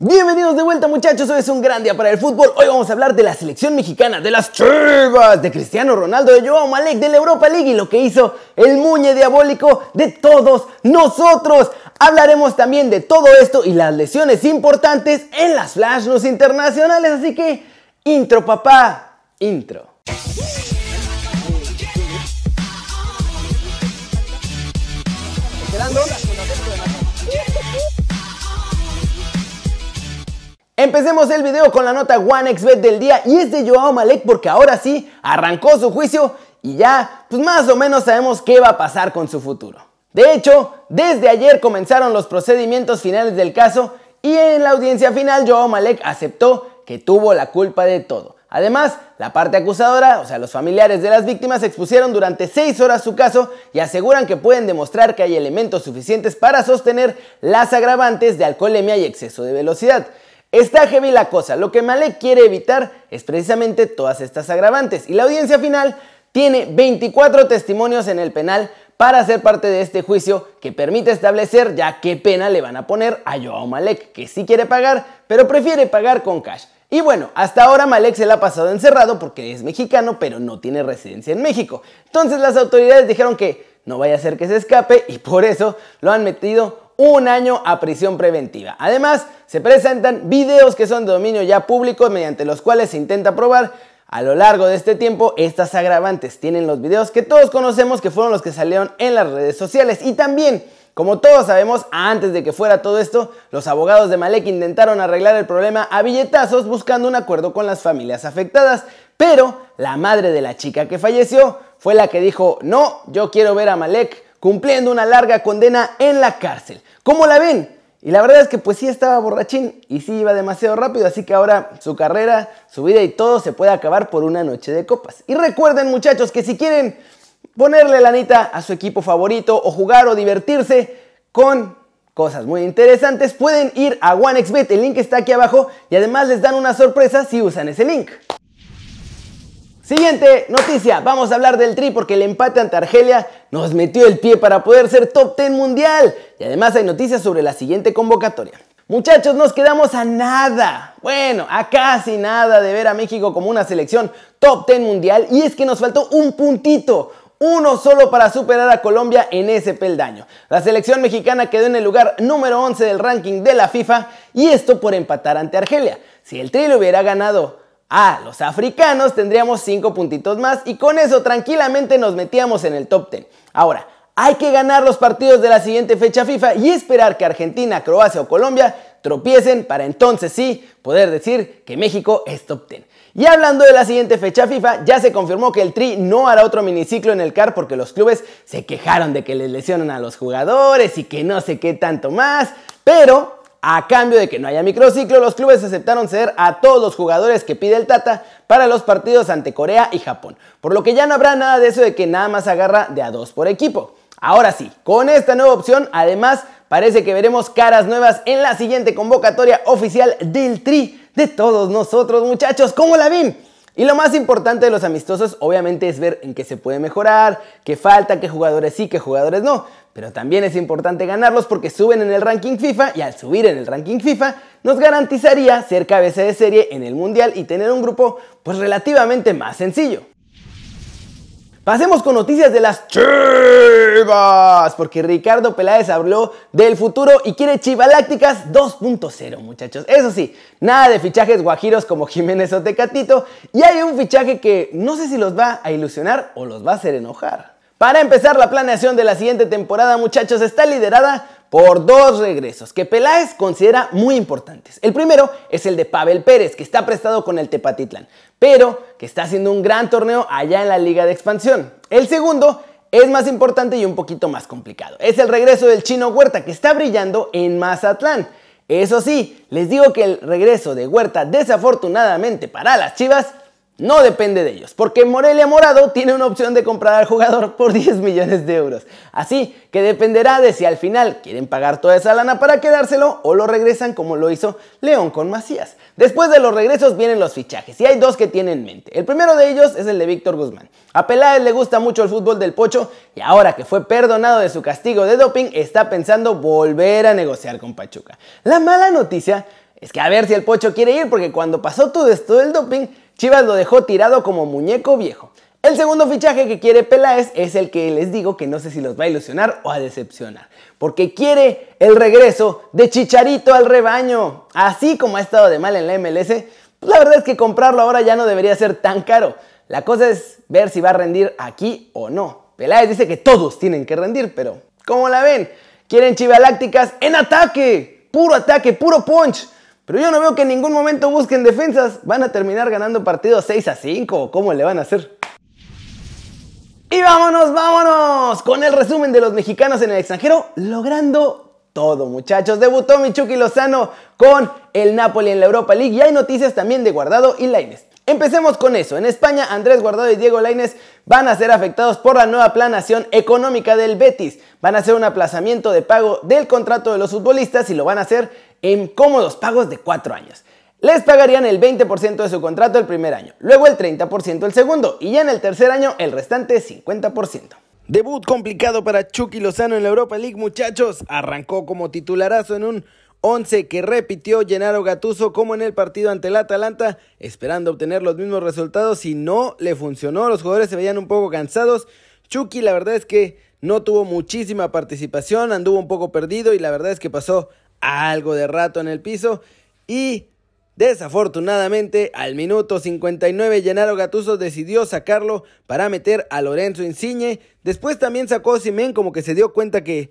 Bienvenidos de vuelta muchachos, hoy es un gran día para el fútbol. Hoy vamos a hablar de la selección mexicana, de las Chivas, de Cristiano Ronaldo, de Joao Malek, de la Europa League y lo que hizo el muñe diabólico de todos nosotros. Hablaremos también de todo esto y las lesiones importantes en las Flash News internacionales, así que intro papá, intro. Empecemos el video con la nota OneXBet del día y es de Joao Malek porque ahora sí arrancó su juicio y ya pues más o menos sabemos qué va a pasar con su futuro. De hecho, desde ayer comenzaron los procedimientos finales del caso y en la audiencia final Joao Malek aceptó que tuvo la culpa de todo. Además, la parte acusadora, o sea, los familiares de las víctimas, expusieron durante seis horas su caso y aseguran que pueden demostrar que hay elementos suficientes para sostener las agravantes de alcoholemia y exceso de velocidad. Está heavy la cosa, lo que Malek quiere evitar es precisamente todas estas agravantes y la audiencia final tiene 24 testimonios en el penal para ser parte de este juicio que permite establecer ya qué pena le van a poner a Joao Malek, que sí quiere pagar, pero prefiere pagar con cash. Y bueno, hasta ahora Malek se la ha pasado encerrado porque es mexicano, pero no tiene residencia en México. Entonces las autoridades dijeron que no vaya a ser que se escape y por eso lo han metido un año a prisión preventiva. Además, se presentan videos que son de dominio ya público mediante los cuales se intenta probar a lo largo de este tiempo estas agravantes. Tienen los videos que todos conocemos que fueron los que salieron en las redes sociales y también como todos sabemos, antes de que fuera todo esto, los abogados de Malek intentaron arreglar el problema a billetazos buscando un acuerdo con las familias afectadas, pero la madre de la chica que falleció fue la que dijo, no, yo quiero ver a Malek cumpliendo una larga condena en la cárcel. ¿Cómo la ven? Y la verdad es que pues sí estaba borrachín y sí iba demasiado rápido, así que ahora su carrera, su vida y todo se puede acabar por una noche de copas. Y recuerden muchachos que si quieren ponerle la anita a su equipo favorito o jugar o divertirse con cosas muy interesantes, pueden ir a OneXBet, el link está aquí abajo y además les dan una sorpresa si usan ese link. Siguiente noticia, vamos a hablar del Tri porque el empate ante Argelia nos metió el pie para poder ser top 10 mundial. Y además hay noticias sobre la siguiente convocatoria. Muchachos, nos quedamos a nada, bueno, a casi nada de ver a México como una selección top 10 mundial y es que nos faltó un puntito, uno solo para superar a Colombia en ese peldaño. La selección mexicana quedó en el lugar número 11 del ranking de la FIFA y esto por empatar ante Argelia. Si el Tri lo hubiera ganado a los africanos tendríamos 5 puntitos más y con eso tranquilamente nos metíamos en el top 10. Ahora, hay que ganar los partidos de la siguiente fecha FIFA y esperar que Argentina, Croacia o Colombia tropiecen para entonces sí poder decir que México es top 10. Y hablando de la siguiente fecha FIFA, ya se confirmó que el Tri no hará otro miniciclo en el CAR porque los clubes se quejaron de que les lesionan a los jugadores y que no sé qué tanto más, pero a cambio de que no haya microciclo, los clubes aceptaron ceder a todos los jugadores que pide el Tata para los partidos ante Corea y Japón. Por lo que ya no habrá nada de eso de que nada más agarra de a dos por equipo. Ahora sí, con esta nueva opción, además, parece que veremos caras nuevas en la siguiente convocatoria oficial del Tri de todos nosotros, muchachos. ¿Cómo la ven? Y lo más importante de los amistosos obviamente es ver en qué se puede mejorar, qué falta, qué jugadores sí, qué jugadores no. Pero también es importante ganarlos porque suben en el ranking FIFA y al subir en el ranking FIFA nos garantizaría ser cabeza de serie en el Mundial y tener un grupo pues relativamente más sencillo. Pasemos con noticias de las Chivas, porque Ricardo Peláez habló del futuro y quiere Chivalácticas 2.0, muchachos. Eso sí, nada de fichajes guajiros como Jiménez o Tecatito, y hay un fichaje que no sé si los va a ilusionar o los va a hacer enojar. Para empezar, la planeación de la siguiente temporada, muchachos, está liderada por dos regresos que Peláez considera muy importantes. El primero es el de Pavel Pérez, que está prestado con el Tepatitlán, pero que está haciendo un gran torneo allá en la Liga de Expansión. El segundo es más importante y un poquito más complicado. Es el regreso del chino Huerta, que está brillando en Mazatlán. Eso sí, les digo que el regreso de Huerta, desafortunadamente para las Chivas, no depende de ellos, porque Morelia Morado tiene una opción de comprar al jugador por 10 millones de euros. Así que dependerá de si al final quieren pagar toda esa lana para quedárselo o lo regresan como lo hizo León con Macías. Después de los regresos vienen los fichajes y hay dos que tienen en mente. El primero de ellos es el de Víctor Guzmán. A Peláez le gusta mucho el fútbol del pocho y ahora que fue perdonado de su castigo de doping está pensando volver a negociar con Pachuca. La mala noticia Es que a ver si el Pocho quiere ir, porque cuando pasó todo esto del doping, Chivas lo dejó tirado como muñeco viejo. El segundo fichaje que quiere Peláez es el que les digo que no sé si los va a ilusionar o a decepcionar, porque quiere el regreso de Chicharito al rebaño. Así como ha estado de mal en la MLS, pues la verdad es que comprarlo ahora ya no debería ser tan caro. La cosa es ver si va a rendir aquí o no. Peláez dice que todos tienen que rendir, pero ¿cómo la ven? Quieren chivalácticas en ataque, puro ataque, puro punch. Pero yo no veo que en ningún momento busquen defensas. Van a terminar ganando partidos 6 a 5. ¿Cómo le van a hacer? Y vámonos, vámonos con el resumen de los mexicanos en el extranjero, logrando todo, muchachos. Debutó Michuki Lozano con el Napoli en la Europa League y hay noticias también de Guardado y Laines. Empecemos con eso. En España, Andrés Guardado y Diego Laines van a ser afectados por la nueva planación económica del Betis. Van a hacer un aplazamiento de pago del contrato de los futbolistas y lo van a hacer en cómodos pagos de cuatro años les pagarían el 20% de su contrato el primer año, luego el 30% el segundo y ya en el tercer año el restante 50%. Debut complicado para Chucky Lozano en la Europa League, muchachos. Arrancó como titularazo en un 11 que repitió Gennaro Gatuso como en el partido ante el Atalanta, esperando obtener los mismos resultados y no le funcionó. Los jugadores se veían un poco cansados. Chucky la verdad es que no tuvo muchísima participación, anduvo un poco perdido y la verdad es que pasó algo de rato en el piso y Desafortunadamente, al minuto 59 Gennaro Gatuso decidió sacarlo para meter a Lorenzo Insigne. Después también sacó Simen como que se dio cuenta que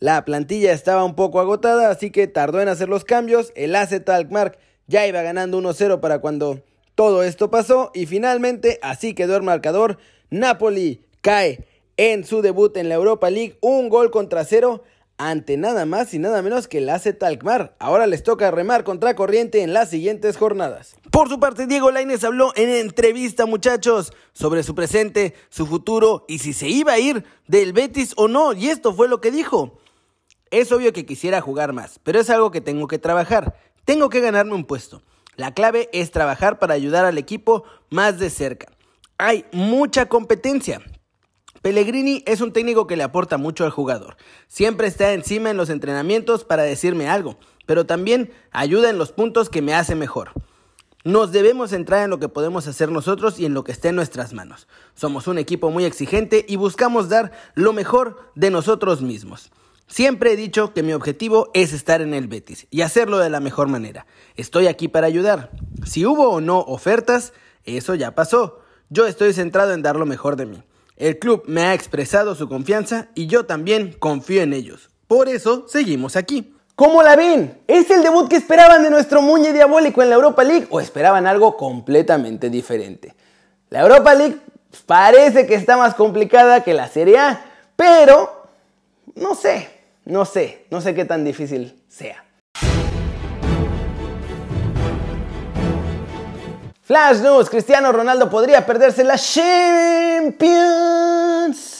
la plantilla estaba un poco agotada, así que tardó en hacer los cambios. El AZ Alkmaar ya iba ganando 1-0 para cuando todo esto pasó y finalmente así quedó el marcador. Napoli cae en su debut en la Europa League, un gol contra cero ante nada más y nada menos que el AZ Alkmaar. Ahora les toca remar contra corriente en las siguientes jornadas. Por su parte, Diego Lainez habló en entrevista, muchachos, sobre su presente, su futuro y si se iba a ir del Betis o no. Y esto fue lo que dijo. Es obvio que quisiera jugar más, pero es algo que tengo que trabajar. Tengo que ganarme un puesto. La clave es trabajar para ayudar al equipo más de cerca. Hay mucha competencia, Pellegrini es un técnico que le aporta mucho al jugador. Siempre está encima en los entrenamientos para decirme algo, pero también ayuda en los puntos que me hace mejor. Nos debemos centrar en lo que podemos hacer nosotros y en lo que esté en nuestras manos. Somos un equipo muy exigente y buscamos dar lo mejor de nosotros mismos. Siempre he dicho que mi objetivo es estar en el Betis y hacerlo de la mejor manera. Estoy aquí para ayudar. Si hubo o no ofertas, eso ya pasó. Yo estoy centrado en dar lo mejor de mí. El club me ha expresado su confianza y yo también confío en ellos. Por eso seguimos aquí. ¿Cómo la ven? ¿Es el debut que esperaban de nuestro Muñe Diabólico en la Europa League o esperaban algo completamente diferente? La Europa League parece que está más complicada que la Serie A, pero no sé, no sé, no sé qué tan difícil sea. Flash News, Cristiano Ronaldo podría perderse la Champions.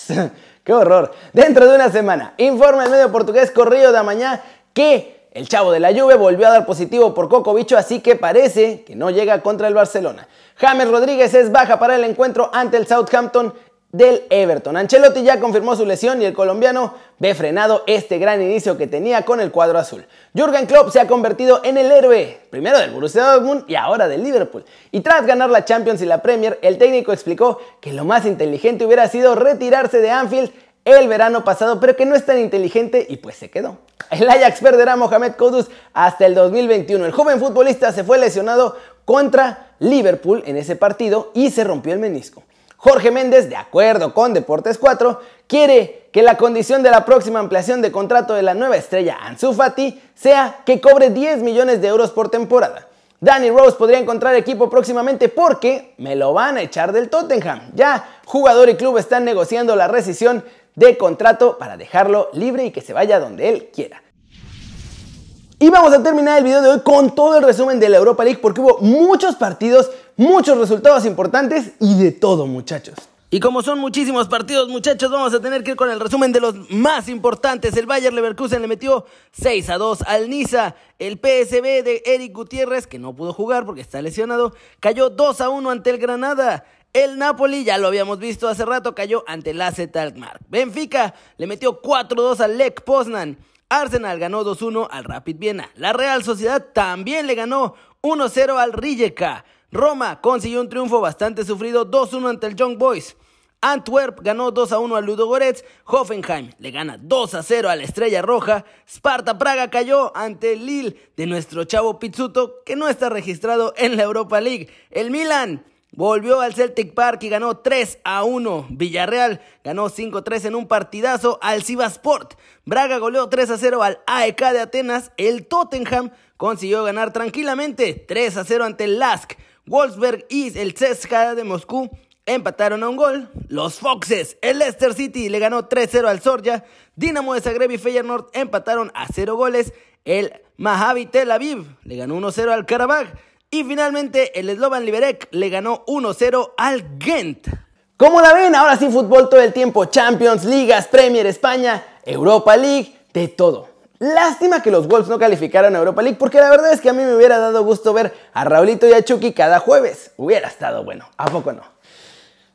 ¡Qué horror! Dentro de una semana, informa el medio portugués Correo de Mañana que el chavo de la Juve volvió a dar positivo por Coco Bicho, así que parece que no llega contra el Barcelona. James Rodríguez es baja para el encuentro ante el Southampton del Everton. Ancelotti ya confirmó su lesión y el colombiano ve frenado este gran inicio que tenía con el cuadro azul. Jürgen Klopp se ha convertido en el héroe, primero del Borussia Dortmund y ahora del Liverpool. Y tras ganar la Champions y la Premier, el técnico explicó que lo más inteligente hubiera sido retirarse de Anfield el verano pasado, pero que no es tan inteligente y pues se quedó. El Ajax perderá a Mohamed Kudus hasta el 2021. El joven futbolista se fue lesionado contra Liverpool en ese partido y se rompió el menisco. Jorge Méndez, de acuerdo con Deportes 4, quiere que la condición de la próxima ampliación de contrato de la nueva estrella Ansu Fati sea que cobre 10 millones de euros por temporada. Danny Rose podría encontrar equipo próximamente porque me lo van a echar del Tottenham. Ya jugador y club están negociando la rescisión de contrato para dejarlo libre y que se vaya donde él quiera. Y vamos a terminar el video de hoy con todo el resumen de la Europa League porque hubo muchos partidos, muchos resultados importantes y de todo muchachos. Y como son muchísimos partidos, muchachos, vamos a tener que ir con el resumen de los más importantes. El Bayer Leverkusen le metió 6 a 2 al Niza. El PSB de Eric Gutiérrez, que no pudo jugar porque está lesionado, cayó 2 a 1 ante el Granada. El Napoli, ya lo habíamos visto hace rato, cayó ante el AZ Alkmaar. Benfica le metió 4 2 al Lech Poznan. Arsenal ganó 2-1 al Rapid Viena. La Real Sociedad también le ganó 1-0 al Rijeka. Roma consiguió un triunfo bastante sufrido 2-1 ante el Young Boys. Antwerp ganó 2 1 al Ludogorets, Hoffenheim le gana 2 0 a la Estrella Roja, Sparta Praga cayó ante el Lille de nuestro chavo Pizzuto que no está registrado en la Europa League. El Milan Volvió al Celtic Park y ganó 3 a 1. Villarreal ganó 5-3 en un partidazo al Sivasport. Braga goleó 3 a 0 al AEK de Atenas. El Tottenham consiguió ganar tranquilamente 3 a 0 ante el Lask. Wolfsberg y el CSKA de Moscú empataron a un gol. Los Foxes, el Leicester City le ganó 3-0 al Sorja. Dinamo de Zagreb y Feyenoord empataron a 0 goles. El Maccabi Tel Aviv le ganó 1-0 al Karabakh. Y finalmente el Slovan Liberec le ganó 1-0 al Ghent. Como la ven, ahora sí fútbol todo el tiempo, Champions, Ligas, Premier España, Europa League, de todo. Lástima que los Wolves no calificaron a Europa League porque la verdad es que a mí me hubiera dado gusto ver a Raulito y a Chucky cada jueves. Hubiera estado bueno, ¿a poco no?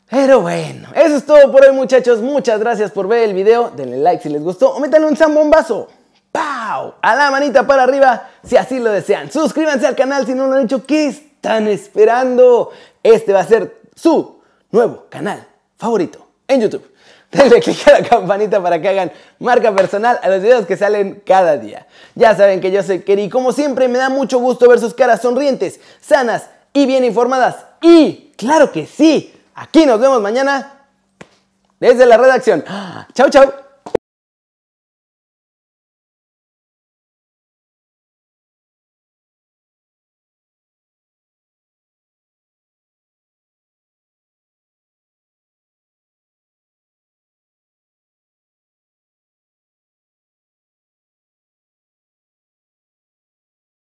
Pero bueno, eso es todo por hoy muchachos. Muchas gracias por ver el video. Denle like si les gustó o métanle un zambombazo. ¡Pau! A la manita para arriba si así lo desean. Suscríbanse al canal si no lo han hecho. ¿Qué están esperando? Este va a ser su nuevo canal favorito en YouTube. Denle click a la campanita para que hagan marca personal a los videos que salen cada día. Ya saben que yo soy Keri y como siempre me da mucho gusto ver sus caras sonrientes, sanas y bien informadas. Y claro que sí, Aquí nos vemos mañana desde la redacción. Chau, chau.